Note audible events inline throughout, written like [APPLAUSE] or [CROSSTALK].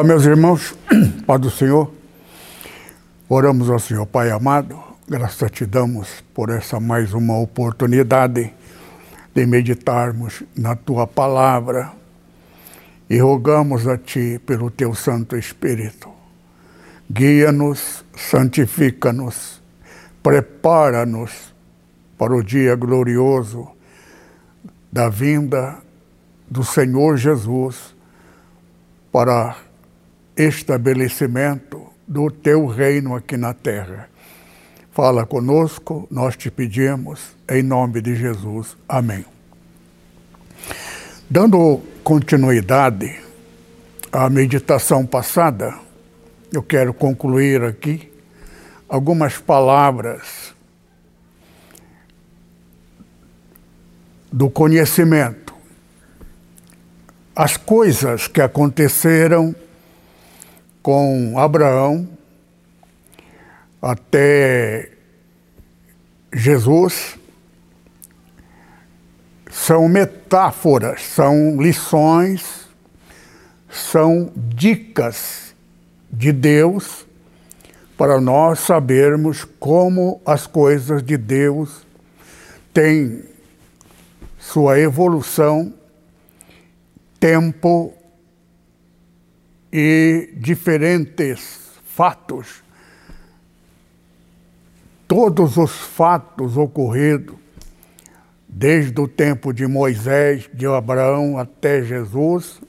Olá, meus irmãos, [CLEARS THROAT] Pai do Senhor, oramos ao Senhor, Pai amado, graças te damos por essa mais uma oportunidade de meditarmos na tua palavra e rogamos a ti pelo teu Santo Espírito. Guia-nos, santifica-nos, prepara-nos para o dia glorioso da vinda do Senhor Jesus para estabelecimento do teu reino aqui na terra. Fala conosco, nós te pedimos, em nome de Jesus. Amém. Dando continuidade à meditação passada, eu quero concluir aqui algumas palavras do conhecimento. As coisas que aconteceram com Abraão até Jesus. São metáforas, são lições, são dicas de Deus para nós sabermos como as coisas de Deus têm sua evolução, tempo e diferentes fatos, todos os fatos ocorridos, desde o tempo de Moisés, de Abraão até Jesus,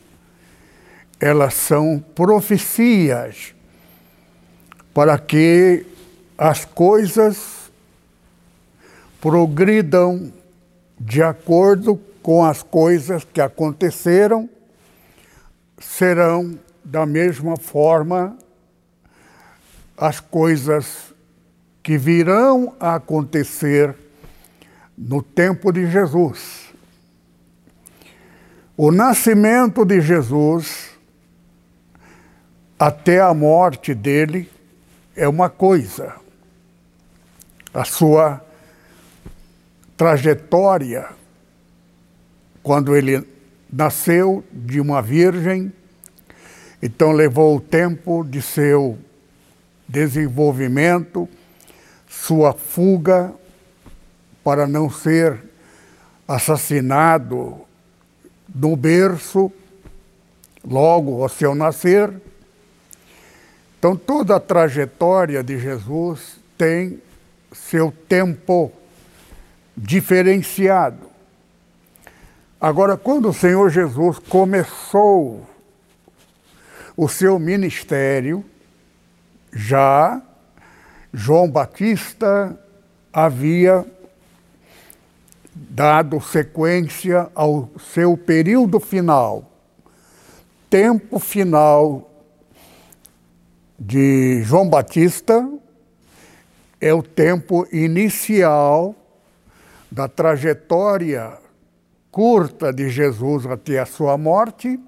elas são profecias para que as coisas progridam de acordo com as coisas que aconteceram, serão da mesma forma, as coisas que virão a acontecer no tempo de Jesus. O nascimento de Jesus até a morte dele é uma coisa. A sua trajetória, quando ele nasceu de uma virgem, então levou o tempo de seu desenvolvimento, sua fuga para não ser assassinado no berço, logo ao seu nascer. Então toda a trajetória de Jesus tem seu tempo diferenciado. Agora, quando o Senhor Jesus começou o seu ministério, já João Batista havia dado sequência ao seu período final, tempo final de João Batista é o tempo inicial da trajetória curta de Jesus até a sua morte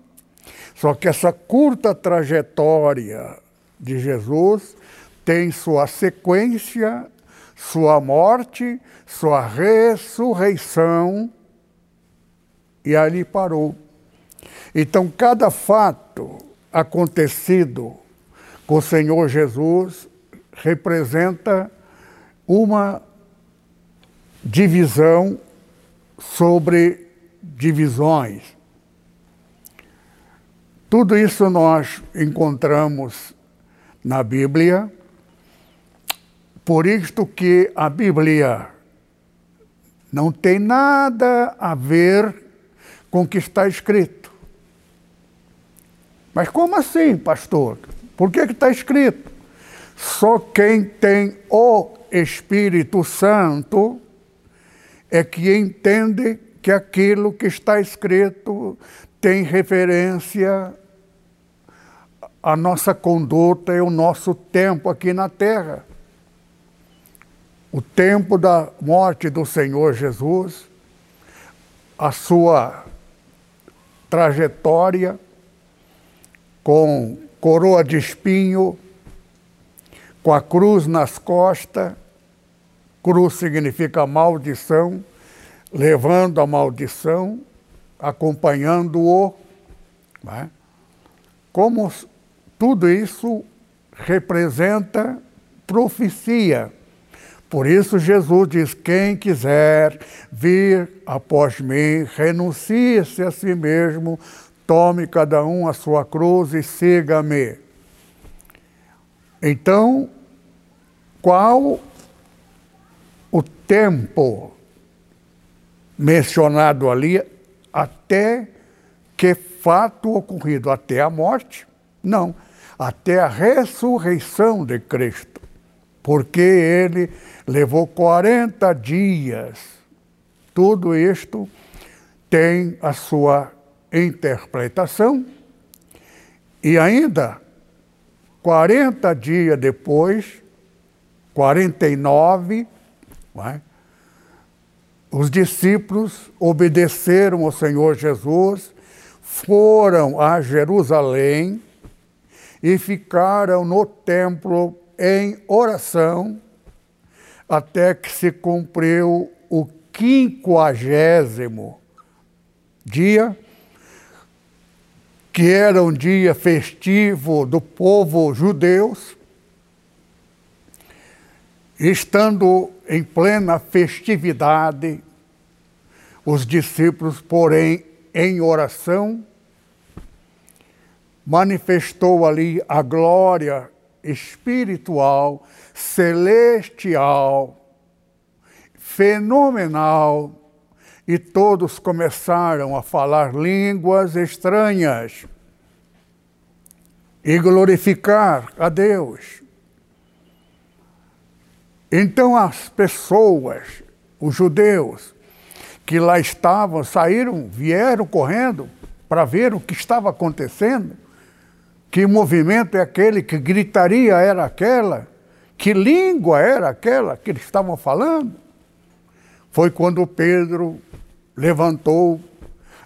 só que essa curta trajetória de Jesus tem sua sequência, sua morte, sua ressurreição, e ali parou. Então, cada fato acontecido com o Senhor Jesus representa uma divisão sobre divisões. Tudo isso nós encontramos na Bíblia, por isto que a Bíblia não tem nada a ver com o que está escrito. Mas como assim, pastor? Por que está escrito? Só quem tem o Espírito Santo é que entende que aquilo que está escrito tem referência a nossa conduta e o nosso tempo aqui na terra. O tempo da morte do Senhor Jesus, a sua trajetória com coroa de espinho, com a cruz nas costas, cruz significa maldição, levando a maldição, acompanhando-o. Né? Como tudo isso representa profecia. Por isso Jesus diz: quem quiser vir após mim, renuncie-se a si mesmo, tome cada um a sua cruz e siga-me. Então, qual o tempo mencionado ali até que fato ocorrido? Até a morte? Não, até a ressurreição de Cristo, porque ele levou 40 dias. Tudo isto tem a sua interpretação e ainda 40 dias depois, 49, é? os discípulos obedeceram ao Senhor Jesus, foram a Jerusalém e ficaram no templo em oração até que se cumpriu o quinquagésimo dia, que era um dia festivo do povo judeus, estando em plena festividade, os discípulos, porém, em oração, manifestou ali a glória espiritual, celestial, fenomenal, e todos começaram a falar línguas estranhas e glorificar a Deus. Então as pessoas, os judeus que lá estavam, saíram, vieram correndo para ver o que estava acontecendo. Que movimento é aquele? Que gritaria era aquela? Que língua era aquela que eles estavam falando? Foi quando Pedro levantou,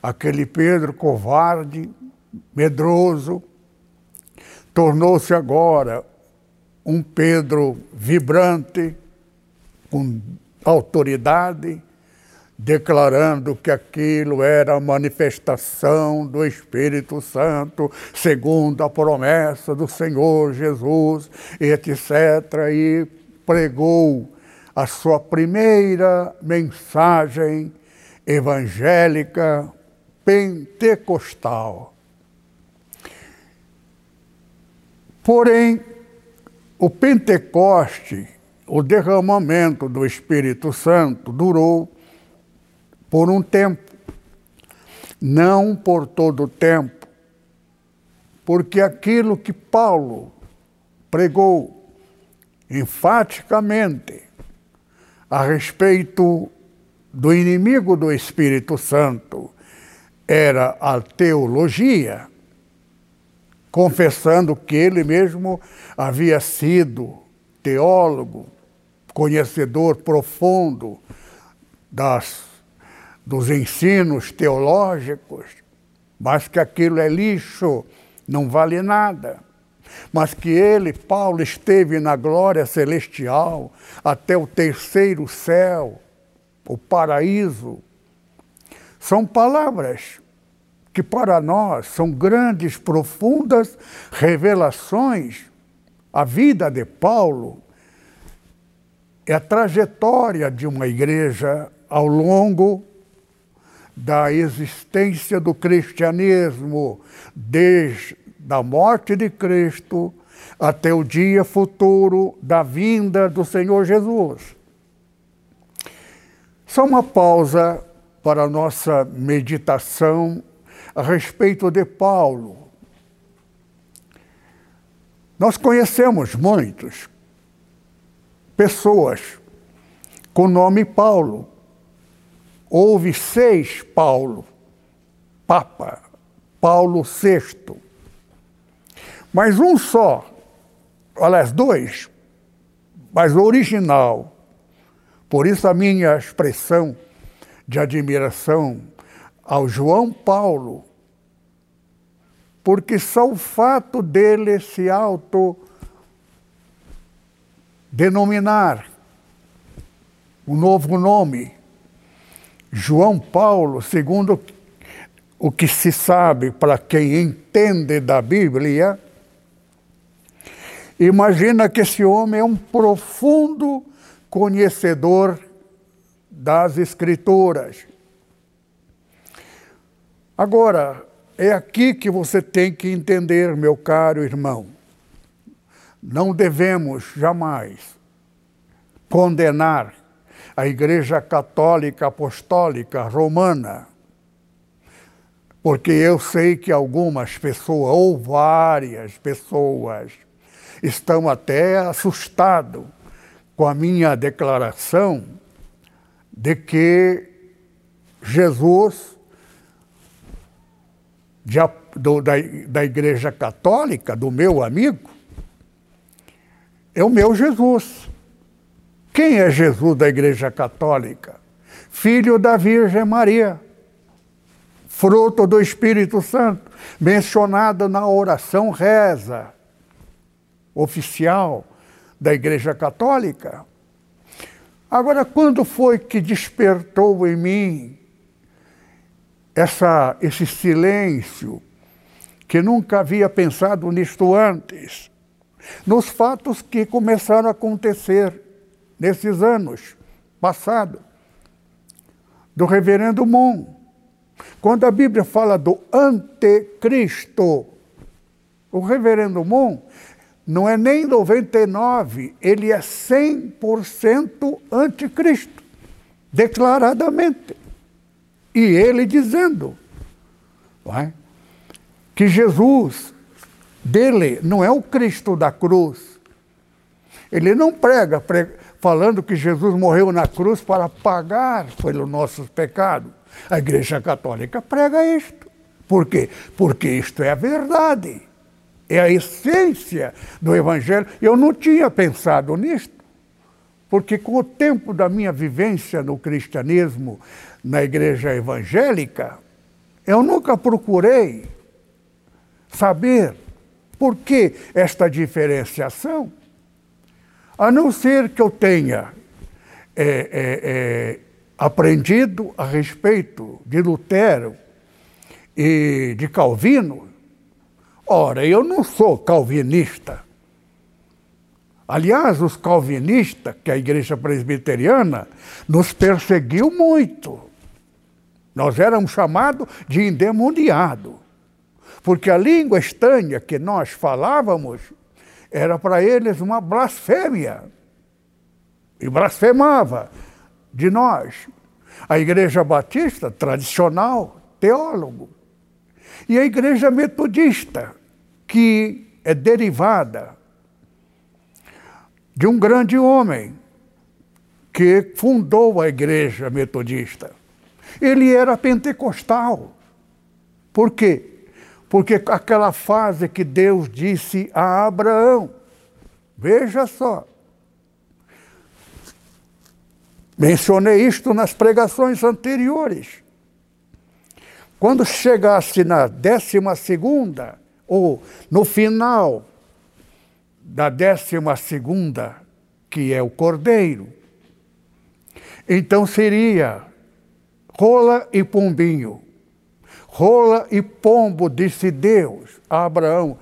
aquele Pedro covarde, medroso, tornou-se agora um Pedro vibrante, com autoridade, declarando que aquilo era a manifestação do Espírito Santo, segundo a promessa do Senhor Jesus, etc. E pregou a sua primeira mensagem evangélica pentecostal. Porém, o Pentecoste, o derramamento do Espírito Santo, durou por um tempo, não por todo o tempo, porque aquilo que Paulo pregou enfaticamente a respeito do inimigo do Espírito Santo era a teologia, confessando que ele mesmo havia sido teólogo, conhecedor profundo das dos ensinos teológicos, mas que aquilo é lixo, não vale nada. Mas que ele, Paulo, esteve na glória celestial até o terceiro céu, o paraíso. São palavras que para nós são grandes, profundas revelações. A vida de Paulo é a trajetória de uma igreja ao longo da existência do cristianismo, desde a morte de Cristo até o dia futuro da vinda do Senhor Jesus. Só uma pausa para a nossa meditação a respeito de Paulo. Nós conhecemos muitos pessoas com nome Paulo, houve seis Paulo, Papa, Paulo VI. Mas um só, aliás, dois, mas o original. Por isso a minha expressão de admiração ao João Paulo, porque só o fato dele se auto denominar um novo nome, João Paulo, segundo o que se sabe para quem entende da Bíblia, imagina que esse homem é um profundo conhecedor das Escrituras. Agora, é aqui que você tem que entender, meu caro irmão. Não devemos jamais condenar a Igreja Católica Apostólica Romana, porque eu sei que algumas pessoas, ou várias pessoas, estão até assustados com a minha declaração de que Jesus, de, do, da, da Igreja Católica, do meu amigo, é o meu Jesus. Quem é Jesus da Igreja Católica? Filho da Virgem Maria, fruto do Espírito Santo, mencionado na oração reza oficial da Igreja Católica. Agora, quando foi que despertou em mim essa, esse silêncio, que nunca havia pensado nisto antes? nos fatos que começaram a acontecer nesses anos passados, do reverendo Mon. Quando a Bíblia fala do anticristo, o reverendo Mon não é nem 99, ele é 100% anticristo, declaradamente. E ele dizendo é? que Jesus dele não é o Cristo da cruz. Ele não prega, prega falando que Jesus morreu na cruz para pagar pelos nossos pecados. A Igreja Católica prega isto. Por quê? Porque isto é a verdade. É a essência do Evangelho. Eu não tinha pensado nisto, porque com o tempo da minha vivência no cristianismo, na igreja evangélica, eu nunca procurei saber por que esta diferenciação? A não ser que eu tenha é, é, é, aprendido a respeito de Lutero e de Calvino. Ora, eu não sou calvinista. Aliás, os calvinistas, que a igreja presbiteriana, nos perseguiu muito. Nós éramos chamados de endemoniados porque a língua estranha que nós falávamos era para eles uma blasfêmia. E blasfemava de nós. A Igreja Batista, tradicional, teólogo. E a Igreja Metodista, que é derivada de um grande homem que fundou a Igreja Metodista. Ele era pentecostal. Por quê? Porque aquela fase que Deus disse a Abraão, veja só. Mencionei isto nas pregações anteriores. Quando chegasse na décima segunda, ou no final da décima segunda, que é o cordeiro, então seria rola e pombinho. Rola e pombo, disse Deus a Abraão.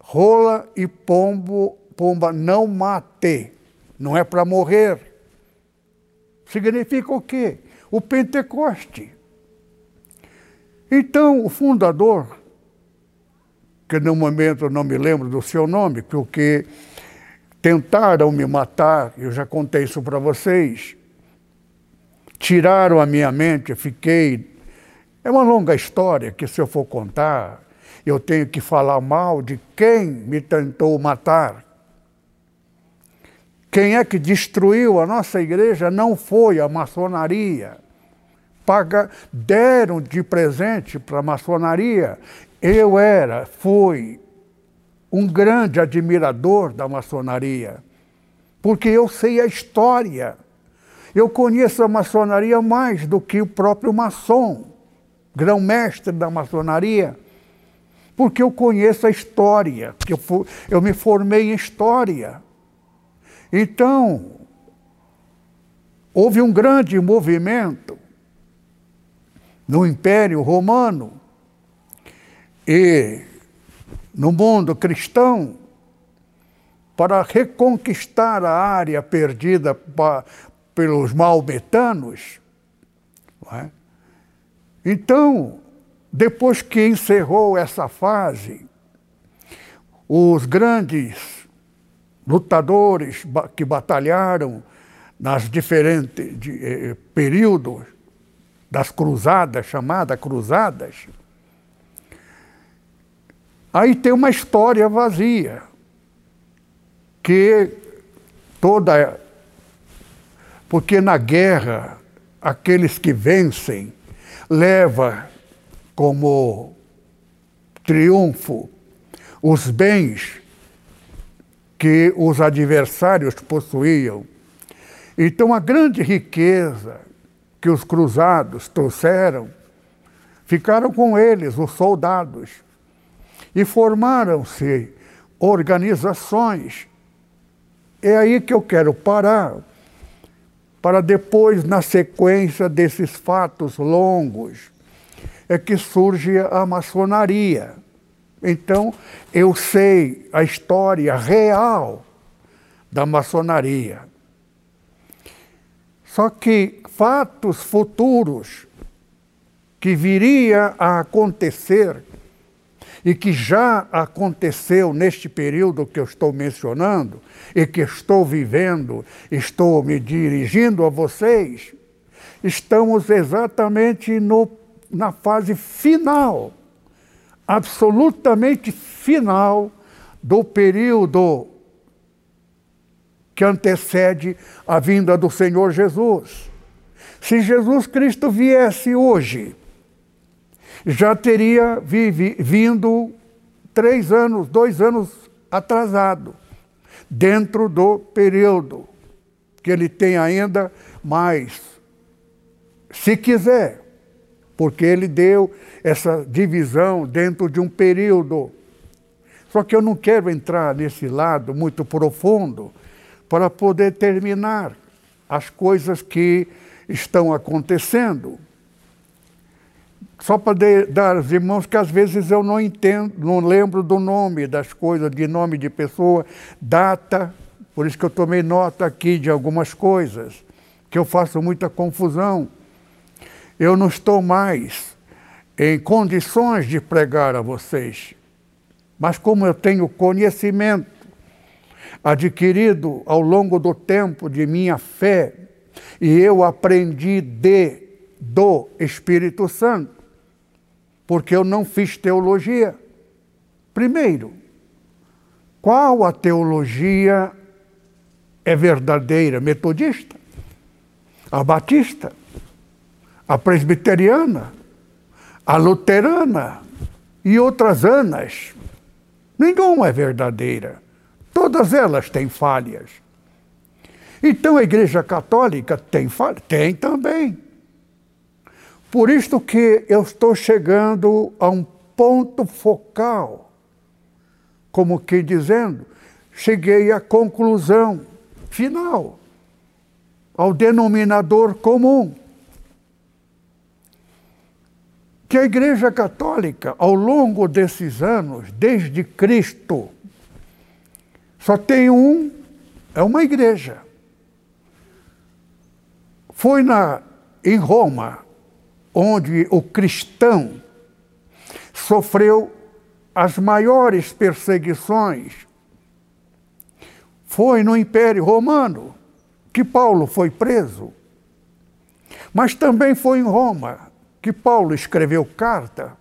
Rola e pombo, pomba, não mate. Não é para morrer. Significa o quê? O Pentecoste. Então, o fundador, que no momento não me lembro do seu nome, porque tentaram me matar, eu já contei isso para vocês, tiraram a minha mente, fiquei é uma longa história que, se eu for contar, eu tenho que falar mal de quem me tentou matar. Quem é que destruiu a nossa igreja não foi a maçonaria. Paga, deram de presente para a maçonaria. Eu era, fui um grande admirador da maçonaria, porque eu sei a história. Eu conheço a maçonaria mais do que o próprio maçom, grão-mestre da maçonaria, porque eu conheço a história, que eu, eu me formei em história. Então, houve um grande movimento no Império Romano e no mundo cristão para reconquistar a área perdida pa, pelos maometanos. É? Então, depois que encerrou essa fase, os grandes lutadores que batalharam nas diferentes de, eh, períodos das cruzadas, chamadas cruzadas, aí tem uma história vazia, que toda. Porque na guerra, aqueles que vencem leva como triunfo os bens que os adversários possuíam. Então, a grande riqueza que os cruzados trouxeram ficaram com eles, os soldados, e formaram-se organizações. É aí que eu quero parar, para depois, na sequência desses fatos longos, é que surge a maçonaria. Então, eu sei a história real da maçonaria. Só que fatos futuros que viria a acontecer e que já aconteceu neste período que eu estou mencionando e que estou vivendo, estou me dirigindo a vocês, estamos exatamente no, na fase final, absolutamente final do período que antecede a vinda do Senhor Jesus. Se Jesus Cristo viesse hoje, já teria vindo três anos, dois anos atrasado, dentro do período que ele tem ainda mais, se quiser, porque ele deu essa divisão dentro de um período. Só que eu não quero entrar nesse lado muito profundo, para poder terminar as coisas que estão acontecendo. Só para dar aos irmãos que às vezes eu não entendo, não lembro do nome das coisas, de nome de pessoa, data, por isso que eu tomei nota aqui de algumas coisas, que eu faço muita confusão. Eu não estou mais em condições de pregar a vocês, mas como eu tenho conhecimento, adquirido ao longo do tempo de minha fé, e eu aprendi de do Espírito Santo, porque eu não fiz teologia. Primeiro, qual a teologia é verdadeira? Metodista? A batista? A presbiteriana? A luterana? E outras anas? Nenhuma é verdadeira. Todas elas têm falhas. Então a Igreja Católica tem falhas? Tem também. Por isto que eu estou chegando a um ponto focal, como que dizendo, cheguei à conclusão final, ao denominador comum. Que a Igreja Católica, ao longo desses anos, desde Cristo, só tem um, é uma igreja. Foi na, em Roma, onde o cristão sofreu as maiores perseguições. Foi no Império Romano que Paulo foi preso. Mas também foi em Roma que Paulo escreveu carta,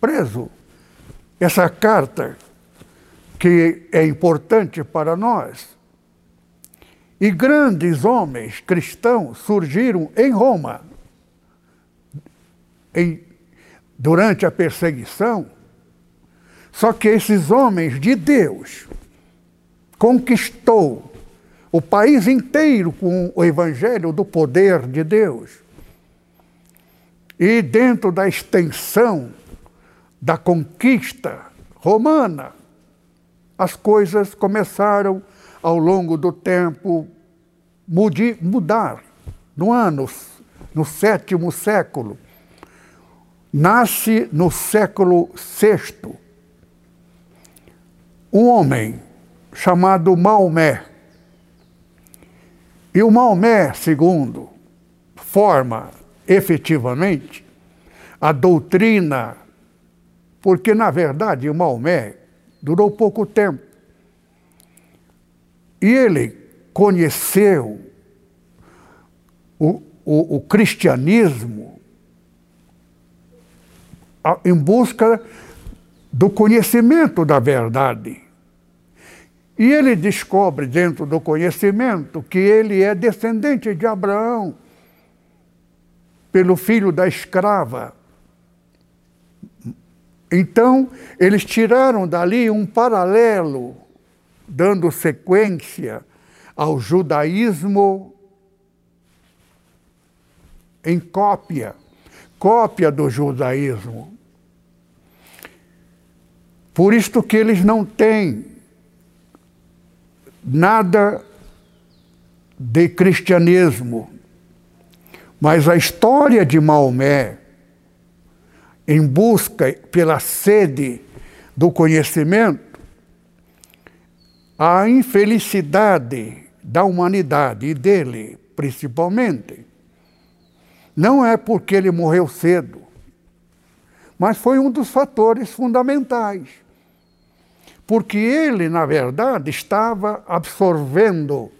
preso. Essa carta que é importante para nós. E grandes homens cristãos surgiram em Roma. Em, durante a perseguição, Só que esses homens de Deus conquistou o país inteiro com o evangelho do poder de Deus. E dentro da extensão da conquista romana, as coisas começaram ao longo do tempo mudar. No ano, no sétimo século, nasce no século VI um homem chamado Maomé. E o Maomé, segundo, forma efetivamente a doutrina, porque na verdade o Maomé durou pouco tempo. E ele conheceu o, o, o cristianismo em busca do conhecimento da verdade. E ele descobre dentro do conhecimento que ele é descendente de Abraão, pelo filho da escrava. Então, eles tiraram dali um paralelo, dando sequência ao judaísmo em cópia, cópia do judaísmo. Por isto que eles não têm nada de cristianismo. Mas a história de Maomé, em busca pela sede do conhecimento, a infelicidade da humanidade e dele, principalmente, não é porque ele morreu cedo, mas foi um dos fatores fundamentais porque ele, na verdade, estava absorvendo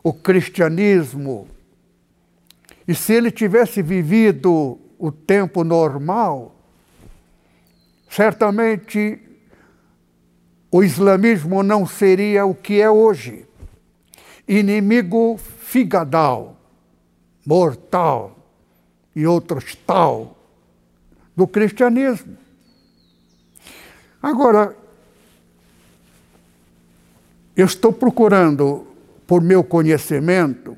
o cristianismo. E se ele tivesse vivido o tempo normal, certamente o islamismo não seria o que é hoje. Inimigo figadal, mortal e outros tal do cristianismo. Agora, eu estou procurando, por meu conhecimento,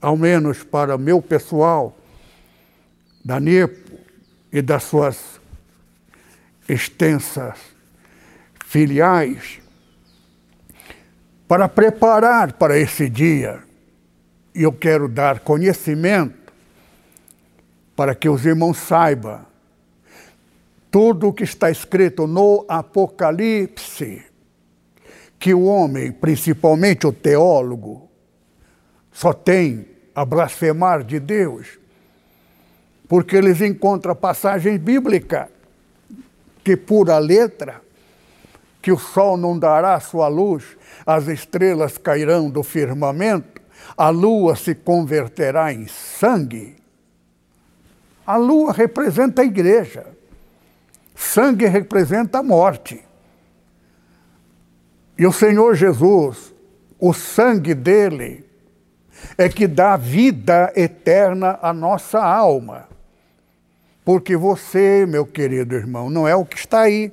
ao menos para meu pessoal, da NEPO e das suas extensas filiais, para preparar para esse dia. Eu quero dar conhecimento para que os irmãos saibam tudo o que está escrito no Apocalipse que o homem, principalmente o teólogo, só tem a blasfemar de Deus, porque eles encontram passagem bíblica que pura letra, que o sol não dará sua luz, as estrelas cairão do firmamento, a lua se converterá em sangue. A lua representa a igreja, sangue representa a morte. E o Senhor Jesus, o sangue dele, é que dá vida eterna à nossa alma. Porque você, meu querido irmão, não é o que está aí.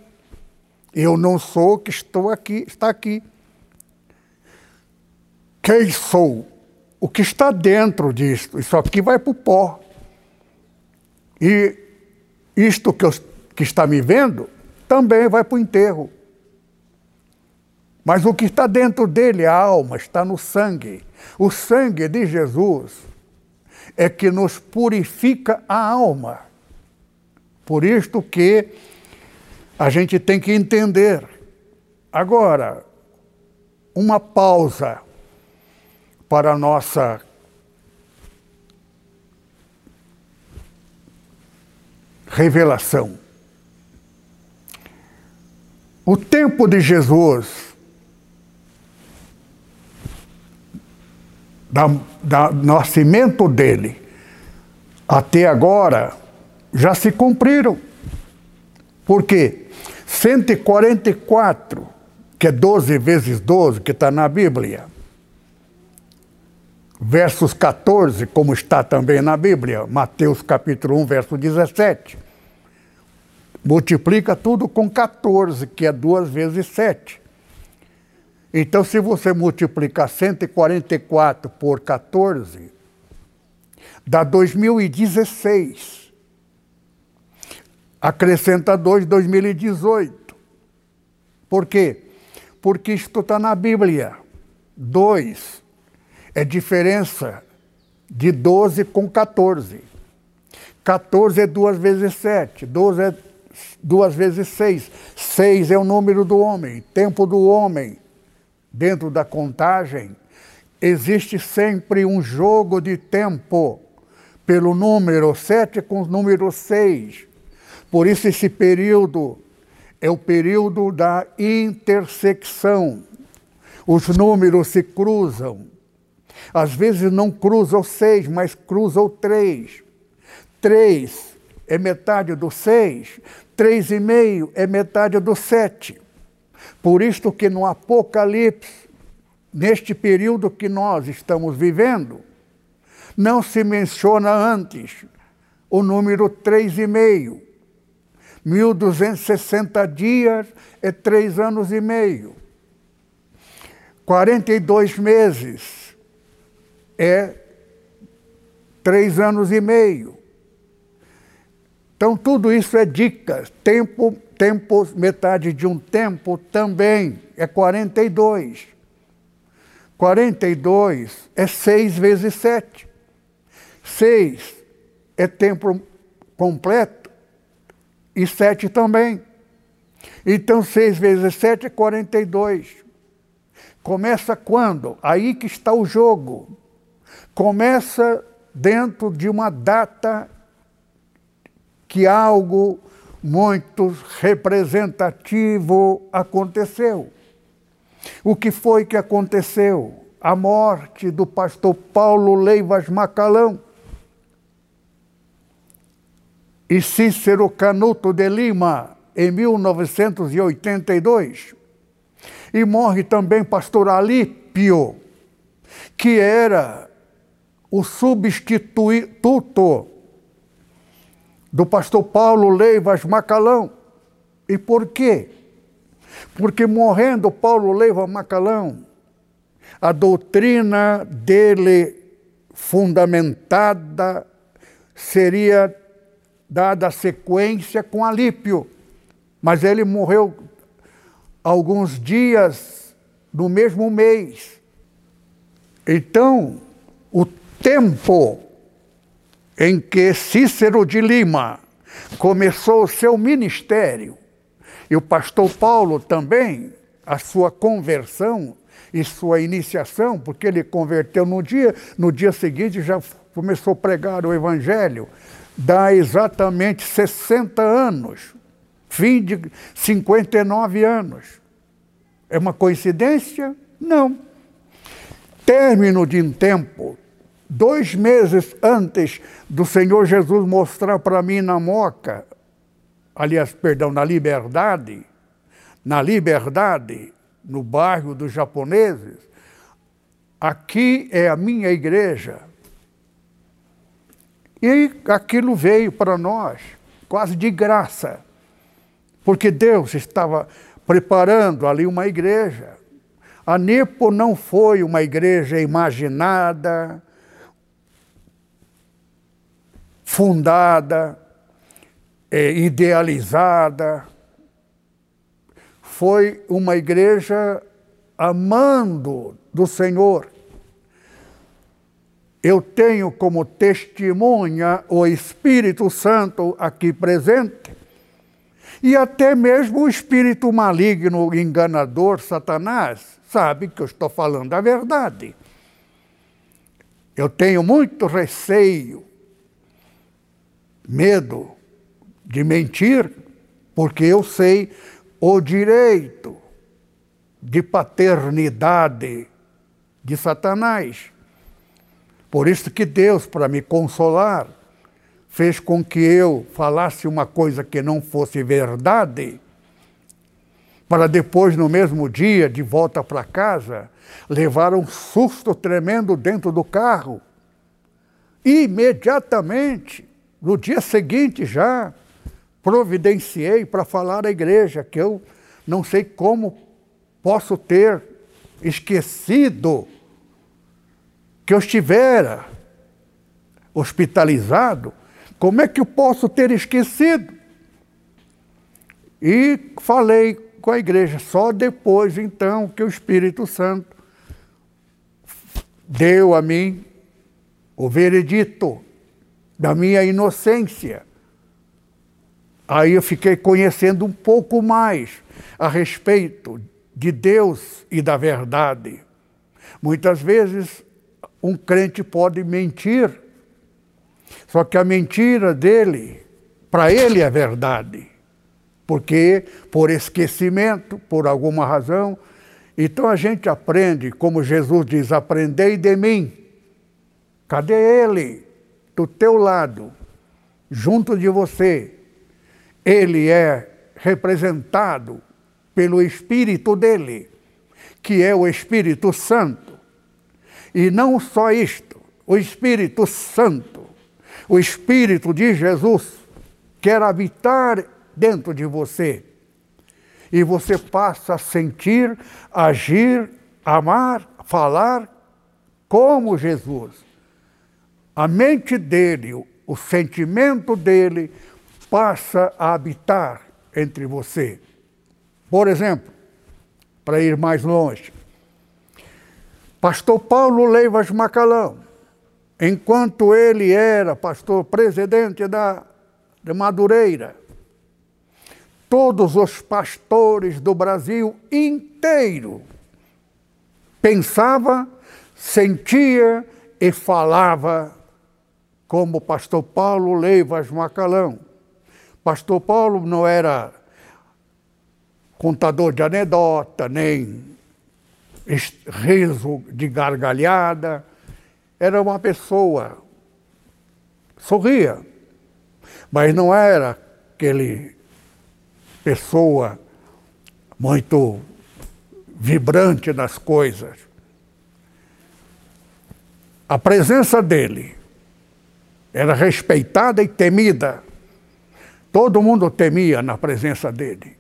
Eu não sou o que estou aqui, está aqui. Quem sou? O que está dentro disto? Isso aqui vai para o pó. E isto que, eu, que está me vendo também vai para o enterro. Mas o que está dentro dele, a alma, está no sangue. O sangue de Jesus é que nos purifica a alma. Por isto que a gente tem que entender. Agora, uma pausa para a nossa revelação. O tempo de Jesus da, da nascimento dele até agora já se cumpriram. Por quê? 144, que é 12 vezes 12, que está na Bíblia, versos 14, como está também na Bíblia, Mateus capítulo 1, verso 17. multiplica tudo com 14, que é 2 vezes 7. Então, se você multiplicar 144 por 14, dá 2016. Acrescenta 2, 2018. Por quê? Porque isto está na Bíblia. 2 é diferença de 12 com 14. 14 é 2 vezes 7, 12 é 2 vezes 6. 6 é o número do homem, tempo do homem. Dentro da contagem, existe sempre um jogo de tempo pelo número 7 com o número 6. Por isso, esse período é o período da intersecção. Os números se cruzam. Às vezes não cruza o 6, mas cruza o 3. 3 é metade do 6, 3,5 é metade do 7. Por isto que no Apocalipse, neste período que nós estamos vivendo, não se menciona antes o número 3,5. 1260 dias é três anos e meio. 42 meses é três anos e meio. Então, tudo isso é dicas. Tempo, tempo, metade de um tempo também é 42. 42 é 6 vezes 7. 6 é tempo completo e 7 também. Então, 6 vezes 7 é 42. Começa quando? Aí que está o jogo. Começa dentro de uma data que algo muito representativo aconteceu. O que foi que aconteceu? A morte do pastor Paulo Leivas Macalão e Cícero Canuto de Lima, em 1982. E morre também pastor Alípio, que era o substituto do pastor Paulo Leivas Macalão. E por quê? Porque morrendo Paulo Leivas Macalão, a doutrina dele fundamentada seria dada sequência com Alípio. Mas ele morreu alguns dias no mesmo mês. Então, o tempo em que Cícero de Lima começou o seu ministério, e o pastor Paulo também, a sua conversão e sua iniciação, porque ele converteu no dia, no dia seguinte já começou a pregar o evangelho, dá exatamente 60 anos, fim de 59 anos. É uma coincidência? Não. Término de um tempo, dois meses antes do Senhor Jesus mostrar para mim na Moca, aliás, perdão, na Liberdade, na Liberdade, no bairro dos japoneses, aqui é a minha igreja. E aquilo veio para nós, quase de graça, porque Deus estava preparando ali uma igreja. A Nepo não foi uma igreja imaginada, fundada, é, idealizada. Foi uma igreja amando do Senhor. Eu tenho como testemunha o Espírito Santo aqui presente, e até mesmo o espírito maligno, enganador, Satanás, sabe que eu estou falando a verdade. Eu tenho muito receio, medo de mentir, porque eu sei o direito de paternidade de Satanás. Por isso que Deus, para me consolar, fez com que eu falasse uma coisa que não fosse verdade, para depois, no mesmo dia, de volta para casa, levar um susto tremendo dentro do carro. Imediatamente, no dia seguinte já, providenciei para falar à igreja que eu não sei como posso ter esquecido que eu estivera hospitalizado. Como é que eu posso ter esquecido? E falei com a igreja, só depois então que o Espírito Santo deu a mim o veredito da minha inocência. Aí eu fiquei conhecendo um pouco mais a respeito de Deus e da verdade. Muitas vezes um crente pode mentir, só que a mentira dele, para ele é verdade, porque por esquecimento, por alguma razão, então a gente aprende, como Jesus diz: aprendei de mim. Cadê ele? Do teu lado, junto de você. Ele é representado pelo Espírito dele, que é o Espírito Santo. E não só isto, o Espírito Santo, o Espírito de Jesus, quer habitar dentro de você. E você passa a sentir, agir, amar, falar como Jesus. A mente dele, o sentimento dele passa a habitar entre você. Por exemplo, para ir mais longe, Pastor Paulo Leivas Macalão, enquanto ele era pastor presidente da, de Madureira, todos os pastores do Brasil inteiro pensava, sentia e falava como pastor Paulo Leivas Macalão. Pastor Paulo não era contador de anedota, nem riso de gargalhada. Era uma pessoa, sorria, mas não era aquele pessoa muito vibrante nas coisas. A presença dele era respeitada e temida. Todo mundo temia na presença dele.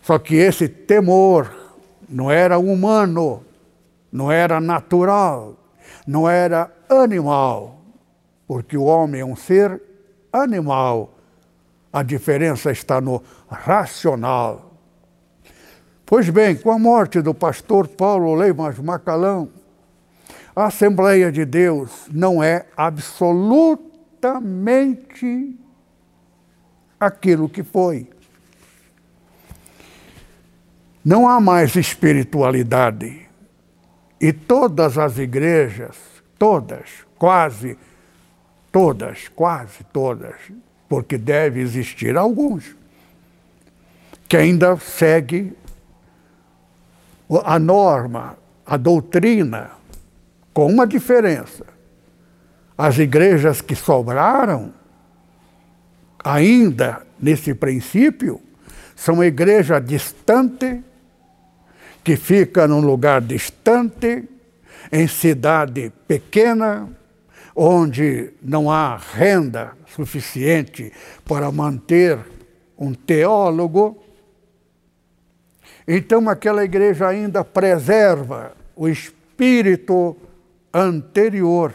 Só que esse temor não era humano, não era natural, não era animal, porque o homem é um ser animal. A diferença está no racional. Pois bem, com a morte do pastor Paulo Leimas Macalão, a Assembleia de Deus não é absolutamente aquilo que foi. Não há mais espiritualidade. E todas as igrejas, todas, quase todas, quase todas, porque deve existir alguns, que ainda segue a norma, a doutrina, com uma diferença. As igrejas que sobraram, ainda nesse princípio, são igrejas distantes que fica num lugar distante, em cidade pequena, onde não há renda suficiente para manter um teólogo. Então, aquela igreja ainda preserva o espírito anterior,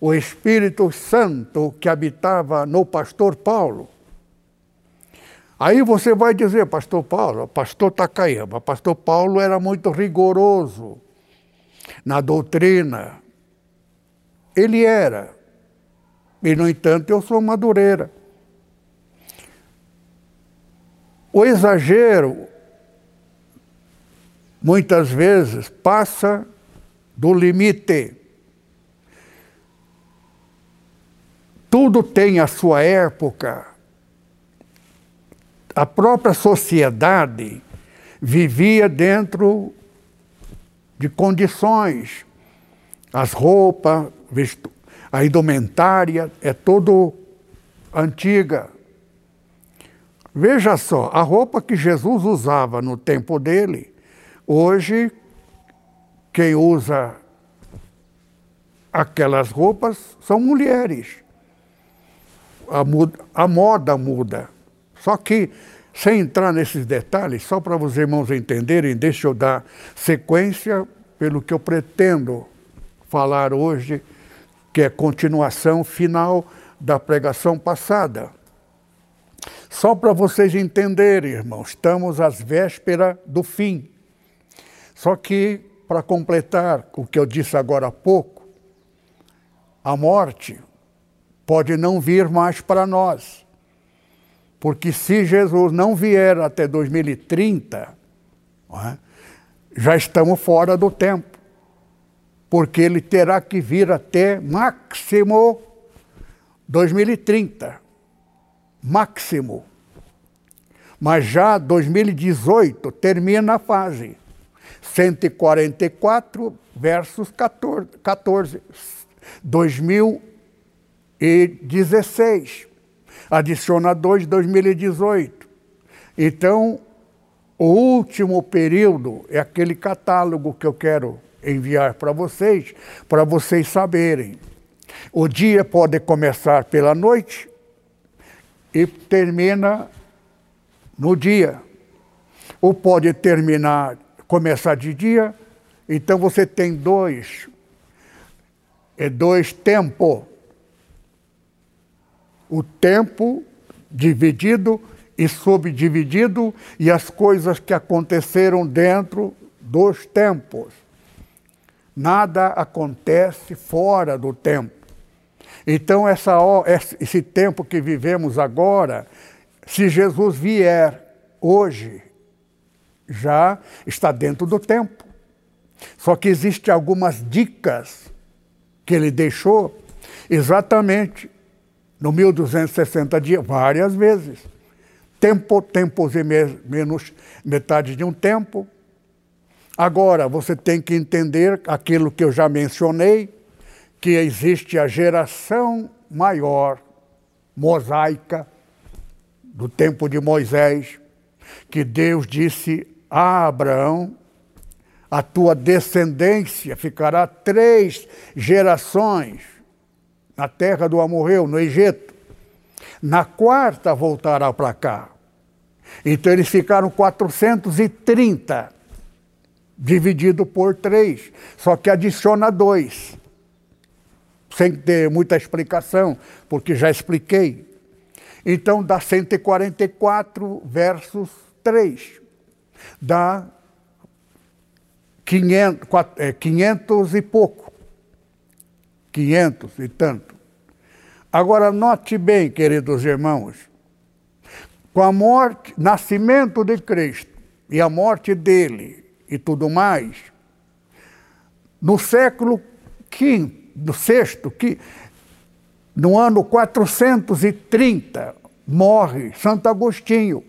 o Espírito Santo que habitava no pastor Paulo. Aí você vai dizer, pastor Paulo, pastor Takayama, pastor Paulo era muito rigoroso na doutrina. Ele era. E, no entanto, eu sou madureira. O exagero, muitas vezes, passa do limite. Tudo tem a sua época a própria sociedade vivia dentro de condições. As roupas, a indumentária é tudo antiga. Veja só, a roupa que Jesus usava no tempo dele, hoje quem usa aquelas roupas são mulheres. A, a moda muda Só que, sem entrar nesses detalhes, só para os irmãos entenderem, deixa eu dar sequência pelo que eu pretendo falar hoje, que é continuação final da pregação passada. Só para vocês entenderem, irmãos, estamos às vésperas do fim. Só que, para completar o que eu disse agora há pouco, a morte pode não vir mais para nós. Porque se Jesus não vier até 2030, é, já estamos fora do tempo. Porque ele terá que vir até máximo 2030 máximo. Mas já 2018 termina a fase. 144 versus 14. 14 2016. Adiciona 2, 2018. Então, o último período é aquele catálogo que eu quero enviar para vocês, para vocês saberem. O dia pode começar pela noite, e termina no dia. Ou pode terminar, começar de dia, então você tem dois, é dois tempos. O tempo dividido e subdividido e as coisas que aconteceram dentro dos tempos. Nada acontece fora do tempo. Então, essa, esse tempo que vivemos agora, se Jesus vier hoje, já está dentro do tempo. Só que existem algumas dicas que ele deixou exatamente no 1260 dias, várias vezes. Tempo, tempos e menos metade de um tempo. Agora, você tem que entender aquilo que eu já mencionei, que existe a geração maior, mosaica, do tempo de Moisés, que Deus disse a Abraão: a tua descendência ficará três gerações na terra do Amorreu, no Egito. Na quarta voltará para cá. Então eles ficaram 430, dividido por três, só que adiciona dois sem ter muita explicação, porque já expliquei. Então dá 144 versos 3. Dá 500, 500 é, e pouco. 500 e tanto. Agora note bem, queridos irmãos, com a morte, nascimento de Cristo e a morte dele e tudo mais, no século V, do sexto, que no ano 430 morre Santo Agostinho.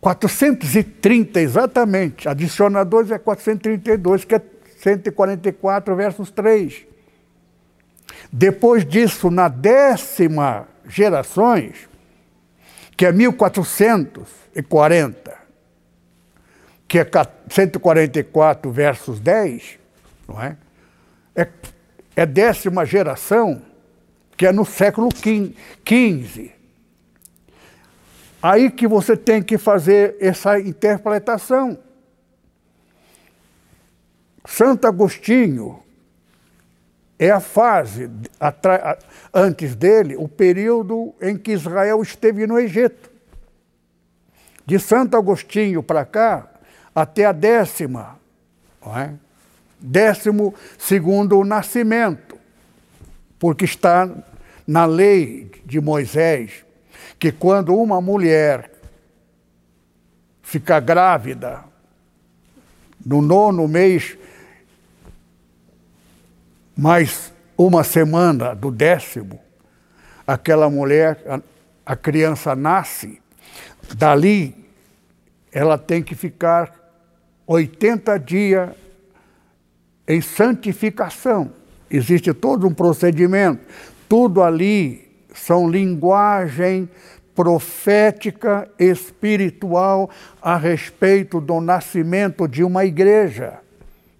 430 exatamente, adiciona 2 é 432, que é 144 versos 3. Depois disso, na décima gerações, que é 1440, que é 144 versos 10, não é? É, é décima geração, que é no século XV. Aí que você tem que fazer essa interpretação. Santo Agostinho é a fase, antes dele, o período em que Israel esteve no Egito. De Santo Agostinho para cá, até a décima, é? Décimo segundo, o nascimento, porque está na lei de Moisés que quando uma mulher fica grávida, no nono mês, mais uma semana do décimo, aquela mulher, a, a criança nasce, dali ela tem que ficar 80 dias em santificação. Existe todo um procedimento. Tudo ali são linguagem profética espiritual a respeito do nascimento de uma igreja.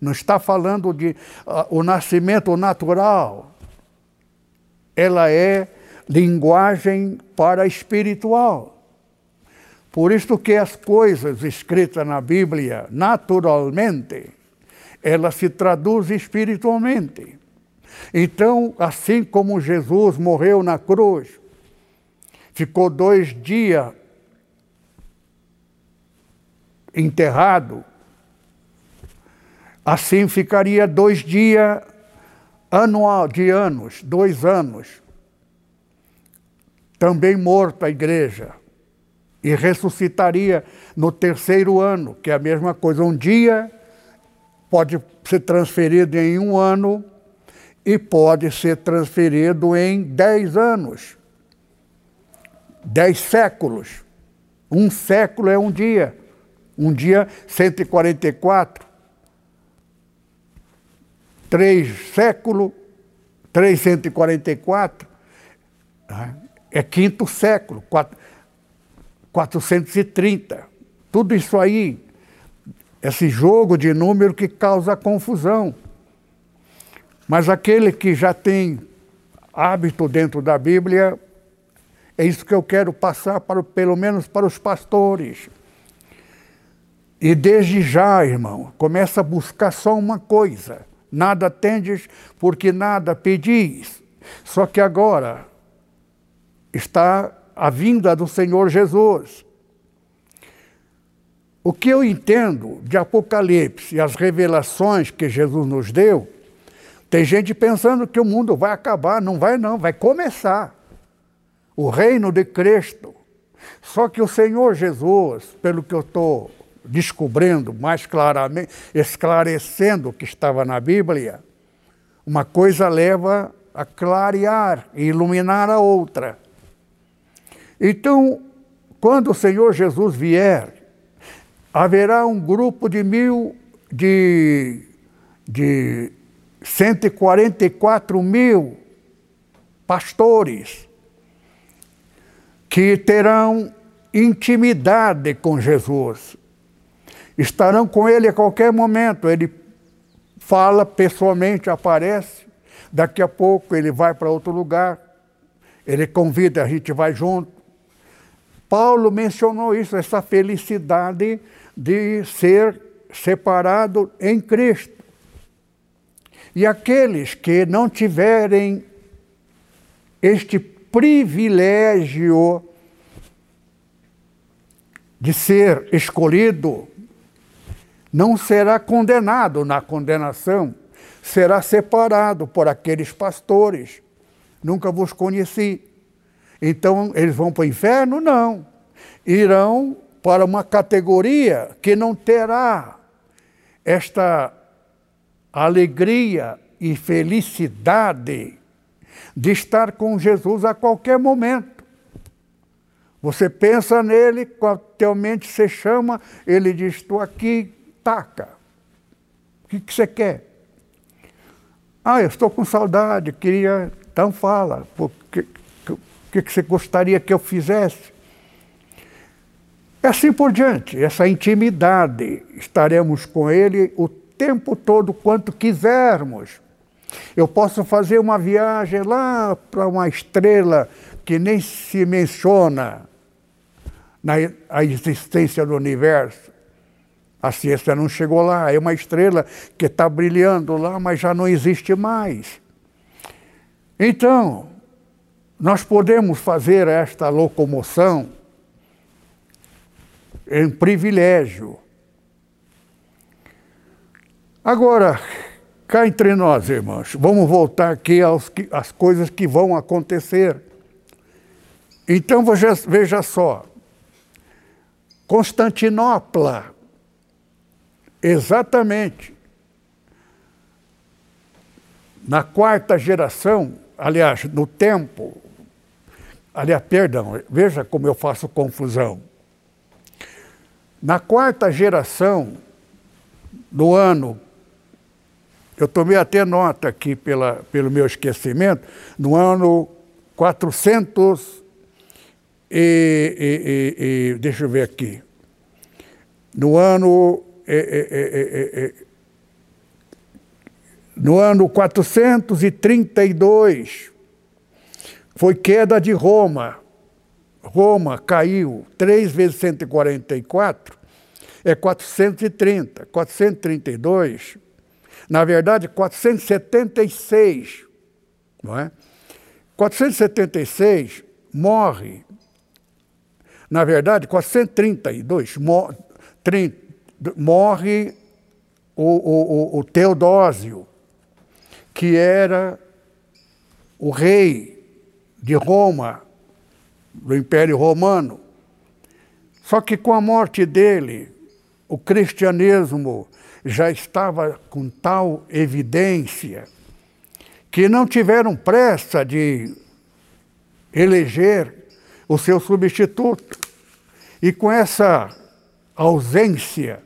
Não está falando de uh, o nascimento natural. Ela é linguagem para espiritual. Por isso que as coisas escritas na Bíblia, naturalmente, elas se traduzem espiritualmente. Então, assim como Jesus morreu na cruz, ficou dois dias enterrado, assim ficaria dois dias anual de anos, dois anos, também morto a igreja, e ressuscitaria no terceiro ano, que é a mesma coisa. Um dia pode ser transferido em um ano e pode ser transferido em dez anos, dez séculos. Um século é um dia. Um dia, 144. Três séculos, 344. Né? É quinto século, 430. Tudo isso aí, esse jogo de número que causa confusão. Mas aquele que já tem hábito dentro da Bíblia, é isso que eu quero passar para, pelo menos para os pastores. E desde já, irmão, começa a buscar só uma coisa: nada tendes, porque nada pedis. Só que agora está a vinda do Senhor Jesus. O que eu entendo de Apocalipse e as revelações que Jesus nos deu, tem gente pensando que o mundo vai acabar, não vai não, vai começar. O reino de Cristo. Só que o Senhor Jesus, pelo que eu estou descobrindo mais claramente, esclarecendo o que estava na Bíblia, uma coisa leva a clarear e iluminar a outra. Então, quando o Senhor Jesus vier, haverá um grupo de mil, de, de 144 mil pastores que terão intimidade com Jesus estarão com ele a qualquer momento. Ele fala pessoalmente, aparece, daqui a pouco ele vai para outro lugar, ele convida, a gente vai junto. Paulo mencionou isso, essa felicidade de ser separado em Cristo. E aqueles que não tiverem este privilégio de ser escolhido não será condenado na condenação, será separado por aqueles pastores. Nunca vos conheci. Então, eles vão para o inferno? Não. Irão para uma categoria que não terá esta alegria e felicidade de estar com Jesus a qualquer momento. Você pensa nele, com a tua mente se chama, ele diz: Estou aqui, taca. O que, que você quer? Ah, eu estou com saudade, queria. Então fala, o que, que, que você gostaria que eu fizesse? É assim por diante, essa intimidade. Estaremos com ele o tempo todo, quanto quisermos. Eu posso fazer uma viagem lá para uma estrela que nem se menciona na existência do universo. A ciência não chegou lá, é uma estrela que está brilhando lá, mas já não existe mais. Então, nós podemos fazer esta locomoção em privilégio. Agora, cá entre nós, irmãos, vamos voltar aqui aos, às coisas que vão acontecer. Então, veja só, Constantinopla Exatamente. Na quarta geração, aliás, no tempo, aliás, perdão, veja como eu faço confusão. Na quarta geração, no ano, eu tomei até nota aqui pela, pelo meu esquecimento, no ano 400 e, e, e, e deixa eu ver aqui, no ano é é, é, é, no ano 432, foi queda de Roma. Roma caiu 3 vezes 144, é 430. 432, na verdade, 476, não é? 476 morre, na verdade, 432 mor, 30, morre o, o, o Teodósio, que era o rei de Roma, do Império Romano. Só que com a morte dele, o cristianismo já estava com tal evidência que não tiveram pressa de eleger o seu substituto. E com essa ausência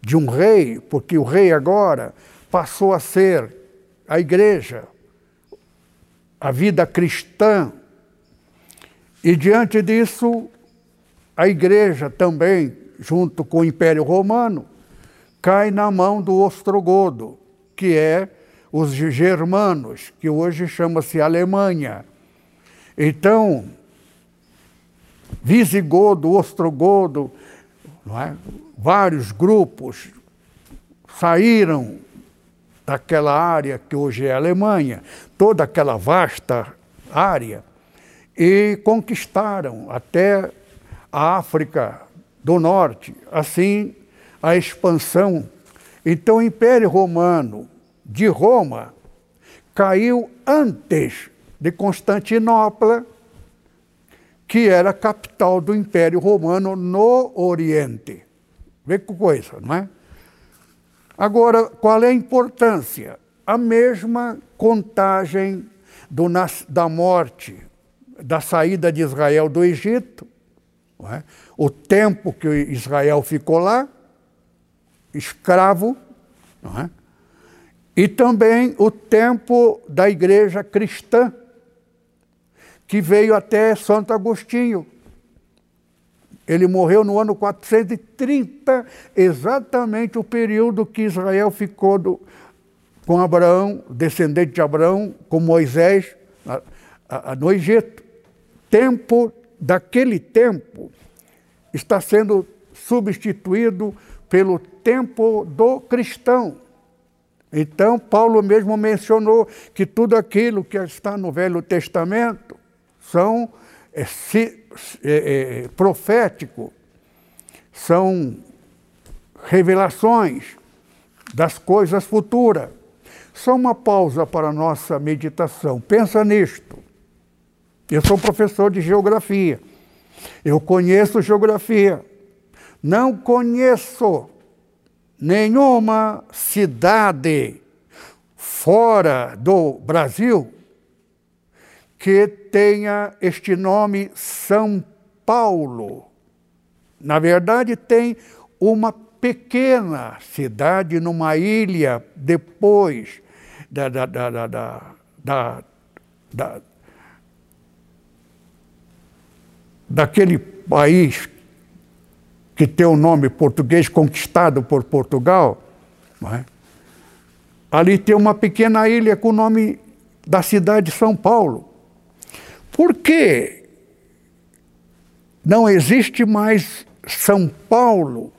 de um rei, porque o rei agora passou a ser a igreja, a vida cristã. E diante disso, a igreja também, junto com o Império Romano, cai na mão do ostrogodo, que é os germanos, que hoje chama-se Alemanha. Então, visigodo, ostrogodo, é? vários grupos saíram daquela área que hoje é a Alemanha, toda aquela vasta área, e conquistaram até a África do Norte, assim a expansão. Então o Império Romano de Roma caiu antes de Constantinopla, que era capital do Império Romano no Oriente. Vê que coisa, não é? Agora, qual é a importância? A mesma contagem do, da morte, da saída de Israel do Egito, é? o tempo que Israel ficou lá, escravo, é? e também o tempo da igreja cristã, que veio até Santo Agostinho. Ele morreu no ano 430, exatamente o período que Israel ficou do, com Abraão, descendente de Abraão, com Moisés, a, a, no Egito. Tempo daquele tempo está sendo substituído pelo tempo do cristão. Então, Paulo mesmo mencionou que tudo aquilo que está no Velho Testamento são é, se, é, é, profético, são revelações das coisas futuras. Só uma pausa para a nossa meditação. Pensa nisto. Eu sou professor de geografia. Eu conheço geografia. Não conheço nenhuma cidade fora do Brasil que tenha este nome São Paulo. Na verdade, tem uma pequena cidade numa ilha depois da, da, da, da, da daquele país que tem o nome português conquistado por Portugal, é? ali tem uma pequena ilha com o nome da cidade de São Paulo. Por que não existe mais São Paulo?